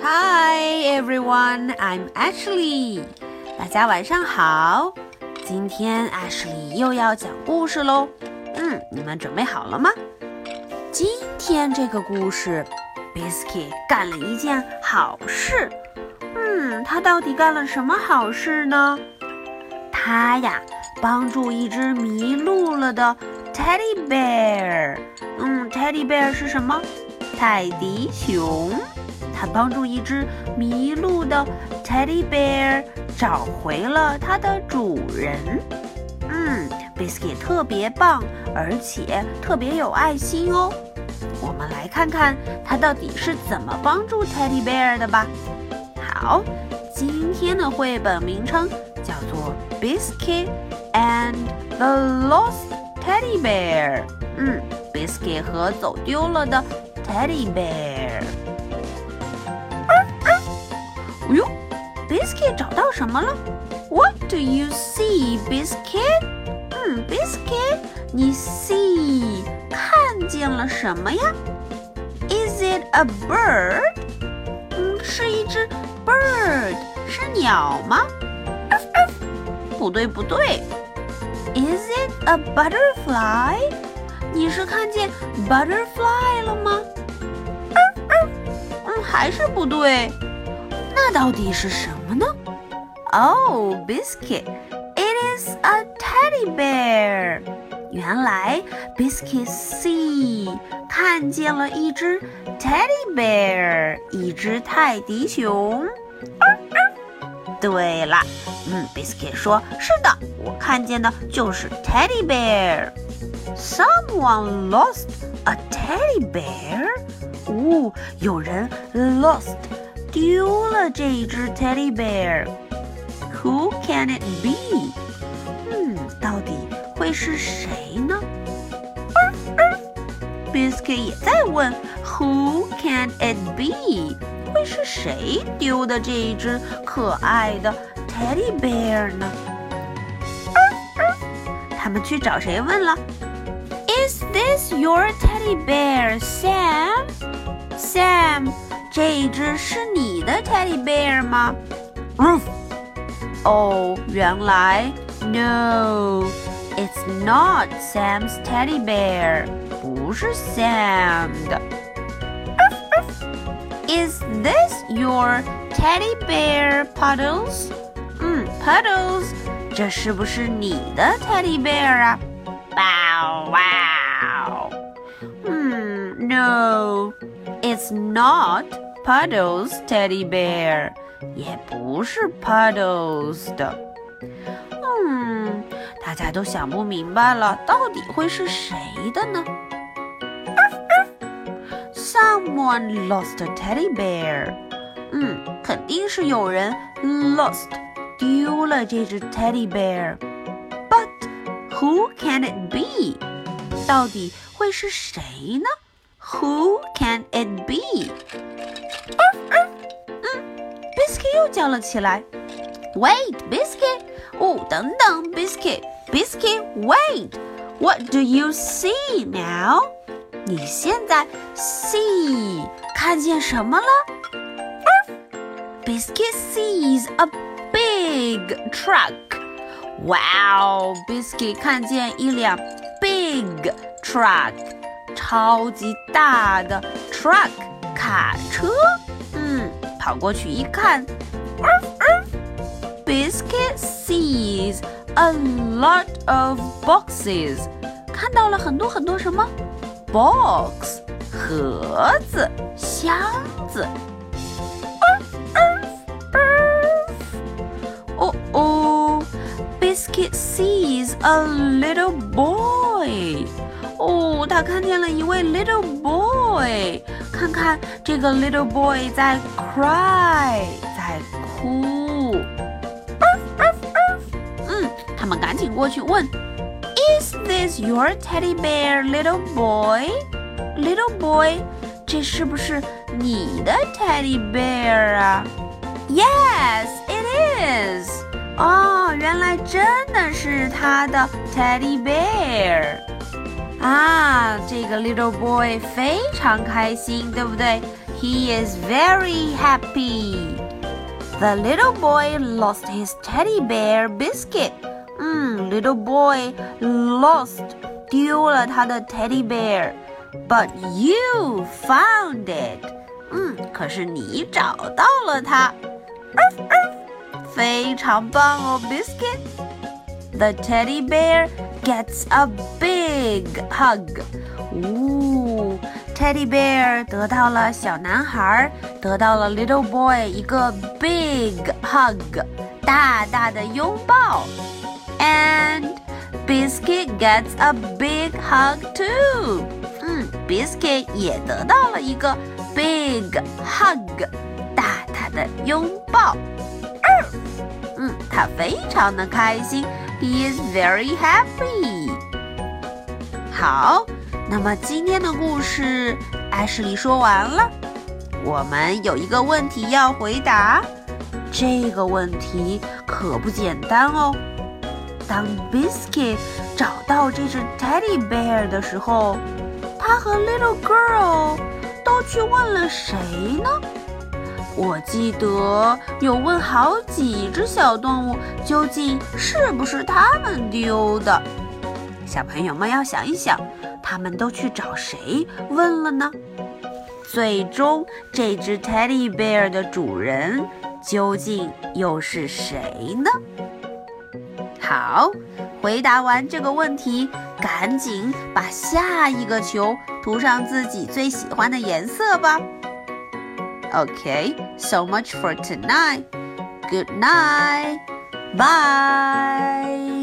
Hi everyone, I'm Ashley. 大家晚上好。今天 Ashley 又要讲故事喽。嗯，你们准备好了吗？今天这个故事，Biscuit 干了一件好事。嗯，他到底干了什么好事呢？他呀，帮助一只迷路了的 Teddy Bear。嗯，Teddy Bear 是什么？泰迪熊。他帮助一只迷路的 Teddy Bear 找回了它的主人。嗯，Biscuit 特别棒，而且特别有爱心哦。我们来看看他到底是怎么帮助 Teddy Bear 的吧。好，今天的绘本名称叫做《Biscuit and the Lost Teddy Bear》。嗯，Biscuit 和走丢了的 Teddy Bear。哎呦，Biscuit 找到什么了？What do you see, Biscuit？嗯，Biscuit，你 see 看见了什么呀？Is it a bird？嗯，是一只 bird，是鸟吗？不对，不对。Is it a butterfly？你是看见 butterfly 了吗？ 还是不对。那到底是什么呢？Oh, biscuit, it is a teddy bear. 原来 Biscuit see 看见了一只 teddy bear，一只泰迪熊。对了，嗯，Biscuit 说：“是的，我看见的就是 teddy bear。” Someone lost a teddy bear. 哦，有人 lost 丢了这只 teddy bear。Who can it be？嗯，到底会是谁呢？Biscuit 也在问 Who can it be？会是谁丢的这一只可爱的 teddy bear 呢？他们去找谁问了？Is this your teddy bear, Sam? Sam，这一只是你的 teddy bear 吗？Roof。哦，原来 No, it's not Sam's teddy bear，不是 Sam 的。Is this your teddy bear, Puddles？嗯，Puddles，这是不是你的 teddy bear 啊？Bow wow。嗯，No, it's not Puddles' teddy bear，也不是 Puddles 的。嗯，大家都想不明白了，到底会是谁的呢？Someone lost a teddy bear。嗯，肯定是有人 lost 丢了这只 teddy bear。But who can it be？到底会是谁呢？Who 叫了起来。Wait, Biscuit！哦，等等，Biscuit！Biscuit，wait！What do you see now？你现在 see 看见什么了？Biscuit sees a big truck. Wow, Biscuit 看见一辆 big truck，超级大的 truck 卡车。嗯，跑过去一看 ，Biscuit sees a lot of boxes，看到了很多很多什么？box 盒子、箱子。哦哦，Biscuit sees a little boy。哦，他看见了一位 little boy。看看这个 little boy 在 cry， 赶紧过去问。Is this your teddy bear, little boy? Little boy，这是不是你的 teddy bear 啊？Yes, it is. 哦，原来真的是他的 teddy bear。 啊，这个 little boy 非常开心，对不对？He is very happy. The little boy lost his teddy bear biscuit. 嗯，little boy lost 丢了他的 teddy bear, but you found it. 嗯，可是你找到了它。非常棒哦，biscuit。The teddy bear gets a big hug. 呜，Teddy Bear 得到了小男孩，得到了 Little Boy 一个 big hug，大大的拥抱。 And Biscuit gets a big hug too. 嗯，Biscuit 也得到了一个 big hug，大大的拥抱。嗯，他非常的开心，He is very happy。好，那么今天的故事艾什莉说完了。我们有一个问题要回答，这个问题可不简单哦。当 Biscuit 找到这只 Teddy Bear 的时候，他和 Little Girl 都去问了谁呢？我记得有问好几只小动物，究竟是不是他们丢的？小朋友们要想一想，他们都去找谁问了呢？最终，这只 Teddy Bear 的主人究竟又是谁呢？好，回答完这个问题，赶紧把下一个球涂上自己最喜欢的颜色吧。Okay, so much for tonight. Good night. Bye.